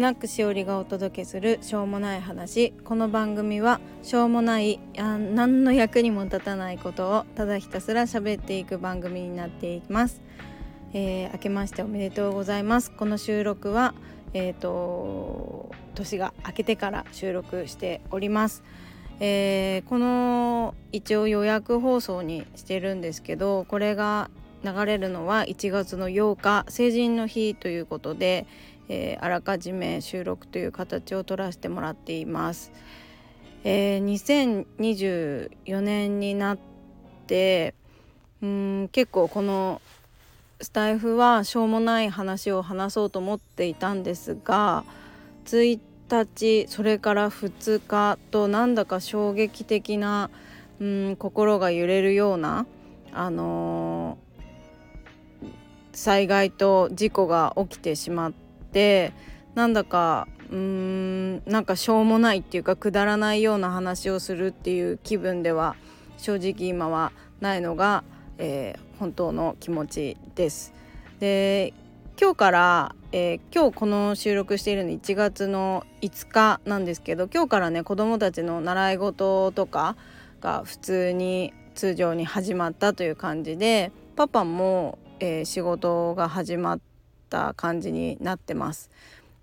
スナックしおりがお届けするしょうもない話。この番組はしょうもないあ何の役にも立たないことをただひたすら喋っていく番組になっています、えー明けましておめでとうございます。この収録はえっ、と年が明けてから収録しております。えーこの一応予約放送にしてるんですけどこれが流れるのは1月の8日成人の日ということで、えーあらかじめ収録という形を取らせてもらっています。えー2024年になってうん結構このスタイフはしょうもない話を話そうと思っていたんですが1日それから2日となんだか衝撃的なうん心が揺れるようなあのー災害と事故が起きてしまってなんだかうーんなんかしょうもないっていうかくだらないような話をするっていう気分では正直今はないのが、えー本当の気持ちです。で今日から、えー今日この収録しているの1月の5日なんですけど今日からね子どもたちの習い事とかが普通に通常に始まったという感じでパパも、えー仕事が始まってった感じになってます。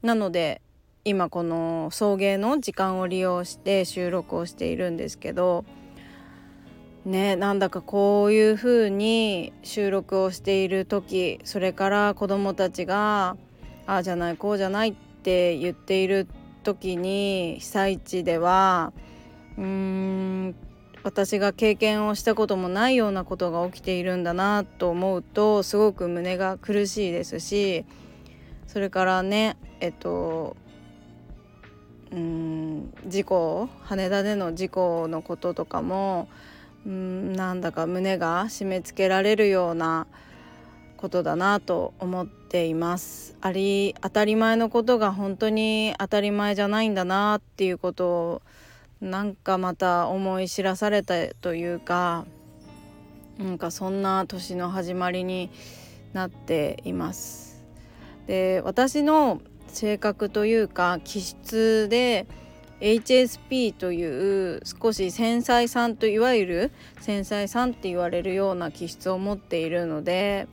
なので今この送迎の時間を利用して収録をしているんですけどねなんだかこういう風に収録をしている時それから子どもたちがああじゃないこうじゃないって言っている時に被災地ではうーん私が経験をしたこともないようなことが起きているんだなと思うとすごく胸が苦しいですしそれからねえっとうん事故羽田での事故のこととかもうんなんだか胸が締め付けられるようなことだなと思っています。あり当たり前のことが本当に当たり前じゃないんだなっていうことをなんかまた思い知らされたというかなんかそんな年の始まりになっています。で私の性格というか気質で HSP という少し繊細さんといわゆる繊細さんって言われるような気質を持っているので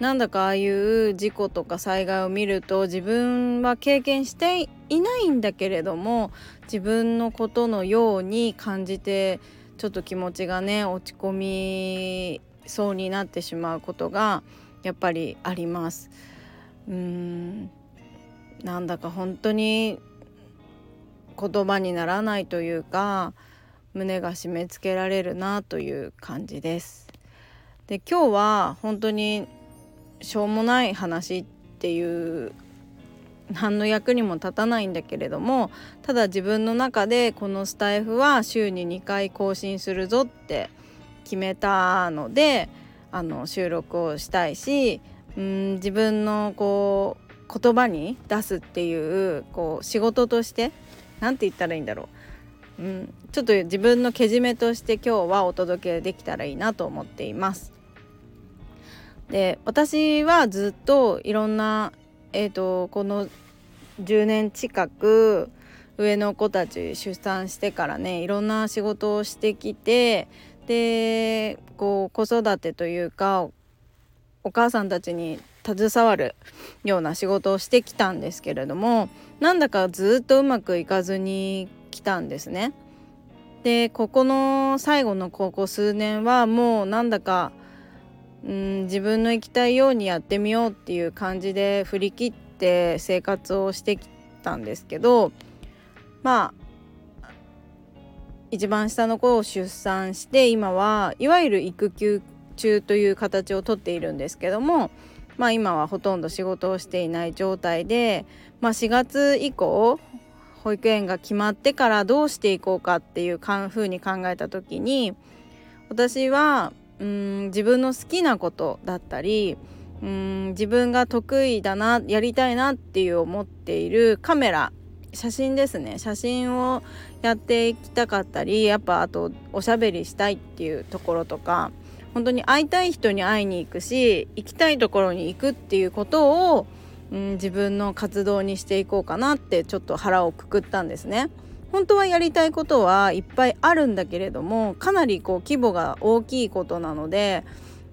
なんだかああいう事故とか災害を見ると自分は経験していないんだけれども自分のことのように感じてちょっと気持ちがね落ち込みそうになってしまうことがやっぱりあります。うーんなんだか本当に言葉にならないというか胸が締め付けられるなという感じです。で今日は本当にしょうもない話っていう何の役にも立たないんだけれどもただ自分の中でこのスタイフは週に2回更新するぞって決めたのであの収録をしたいしうん自分のこう言葉に出すっていうこう仕事として何て言ったらいいんだろう、うん、ちょっと自分のけじめとして今日はお届けできたらいいなと思っています。で私はずっといろんな、えー、とこの10年近く上の子たち出産してからねいろんな仕事をしてきてでこう子育てというかお母さんたちに携わるような仕事をしてきたんですけれどもなんだかずっとうまくいかずに来たんですね。でここの最後のここ数年はもうなんだかうん自分の生きたいようにやってみようっていう感じで振り切って生活をしてきたんですけどまあ一番下の子を出産して今はいわゆる育休中という形をとっているんですけどもまあ今はほとんど仕事をしていない状態で、まあ、4月以降保育園が決まってからどうしていこうかっていうかん風に考えた時に私はうん自分の好きなことだったりうん自分が得意だなやりたいなっていう思っているカメラ写真ですね写真をやっていきたかったりやっぱあとおしゃべりしたいっていうところとか本当に会いたい人に会いに行くし行きたいところに行くっていうことをうん、自分の活動にしていこうかなってちょっと腹をくくったんですね。本当はやりたいことはいっぱいあるんだけれどもかなりこう規模が大きいことなので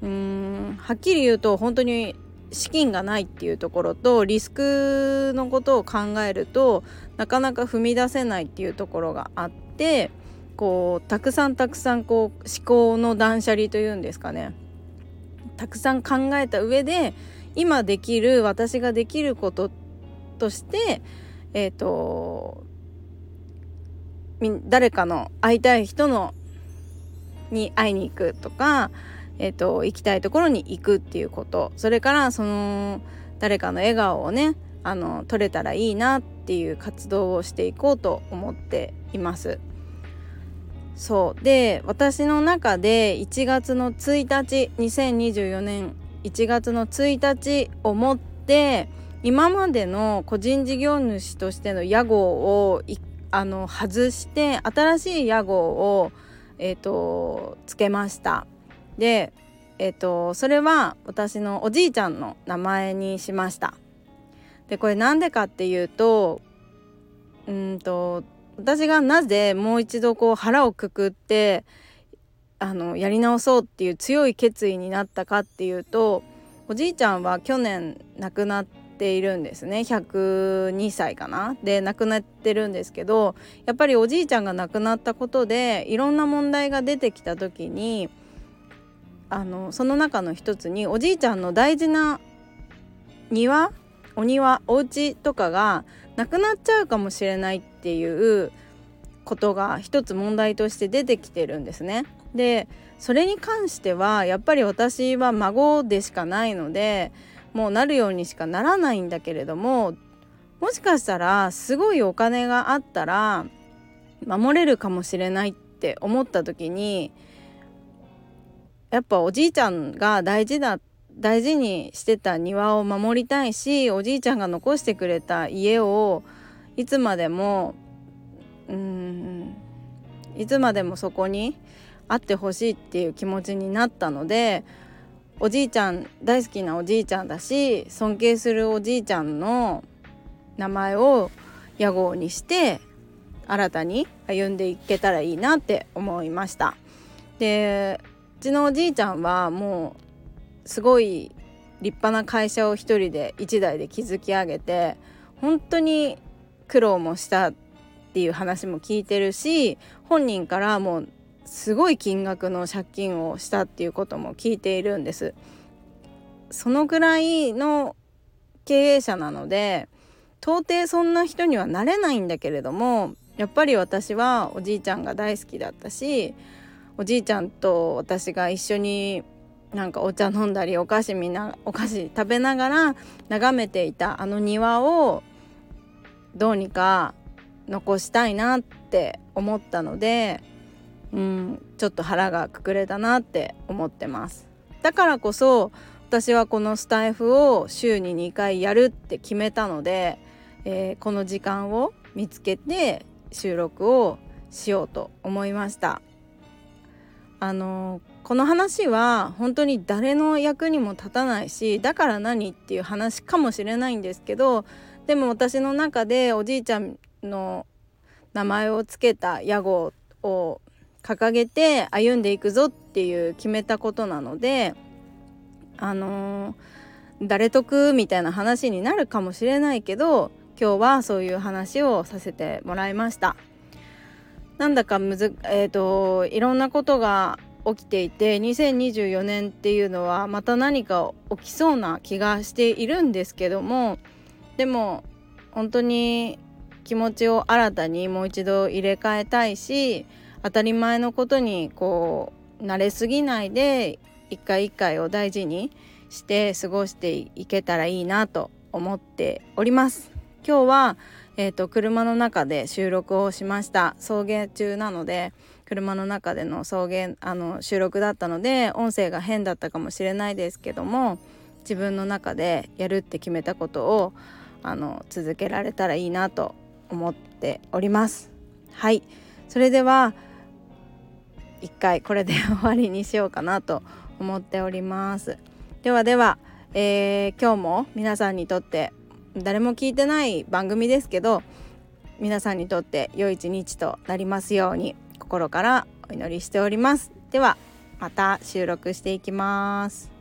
うーんはっきり言うと本当に資金がないっていうところとリスクのことを考えるとなかなか踏み出せないっていうところがあってこうたくさんたくさんこう思考の断捨離というんですかね。たくさん考えた上で今できる私ができることとしてえっ、ー、と誰かの会いたい人のに会いに行くとか、えーと、行きたいところに行くっていうことそれからその誰かの笑顔をねあの撮れたらいいなっていう活動をしていこうと思っています。そうで私の中で1月の1日2024年1月の1日をもって今までの個人事業主としての屋号を一あの外して新しい屋号を、えーと、つけました。で、えーと、それは私のおじいちゃんの名前にしました。でこれなんでかっていうとうんと私がなぜもう一度こう腹をくくってあのやり直そうっていう強い決意になったかっていうとおじいちゃんは去年亡くなってているんですね102歳かなで亡くなってるんですけどやっぱりおじいちゃんが亡くなったことでいろんな問題が出てきた時にあのその中の一つにおじいちゃんの大事な庭お庭お家とかがなくなっちゃうかもしれないっていうことが一つ問題として出てきてるんですね。でそれに関してはやっぱり私は孫でしかないのでもうなるようにしかならないんだけれどももしかしたらすごいお金があったら守れるかもしれないって思った時にやっぱおじいちゃんが大事だ大事にしてた庭を守りたいしおじいちゃんが残してくれた家をいつまでもうんいつまでもそこにあってほしいっていう気持ちになったのでおじいちゃん大好きなおじいちゃんだし尊敬するおじいちゃんの名前を屋号にして新たに歩んでいけたらいいなって思いました。でうちのおじいちゃんはもうすごい立派な会社を一人で一台で築き上げて本当に苦労もしたっていう話も聞いてるし本人からもうすごい金額の借金をしたっていうことも聞いているんです。そのぐらいの経営者なので到底そんな人にはなれないんだけれどもやっぱり私はおじいちゃんが大好きだったしおじいちゃんと私が一緒になんかお茶飲んだりお菓子みなお菓子食べながら眺めていたあの庭をどうにか残したいなって思ったのでうんちょっと腹がくくれたなって思ってます。だからこそ私はこのスタイフを週に2回やるって決めたので、えー、この時間を見つけて収録をしようと思いました。あのこの話は本当に誰の役にも立たないしだから何っていう話かもしれないんですけどでも私の中でおじいちゃんの名前を付けた屋号を掲げて歩んでいくぞっていう決めたことなのであのー、誰得みたいな話になるかもしれないけど今日はそういう話をさせてもらいました。なんだかむず、えーと、いろんなことが起きていて2024年っていうのはまた何か起きそうな気がしているんですけどもでも本当に気持ちを新たにもう一度入れ替えたいし当たり前のことにこう慣れすぎないで一回一回を大事にして過ごしていけたらいいなと思っております。今日は、えーと、車の中で収録をしました。送迎中なので車の中での送迎あの収録だったので音声が変だったかもしれないですけども自分の中でやるって決めたことをあの続けられたらいいなと思っております。はい。それでは1回これで終わりにしようかなと思っております。ではでは、えー、今日も皆さんにとって誰も聞いてない番組ですけど皆さんにとって良い一日となりますように心からお祈りしております。ではまた収録していきます。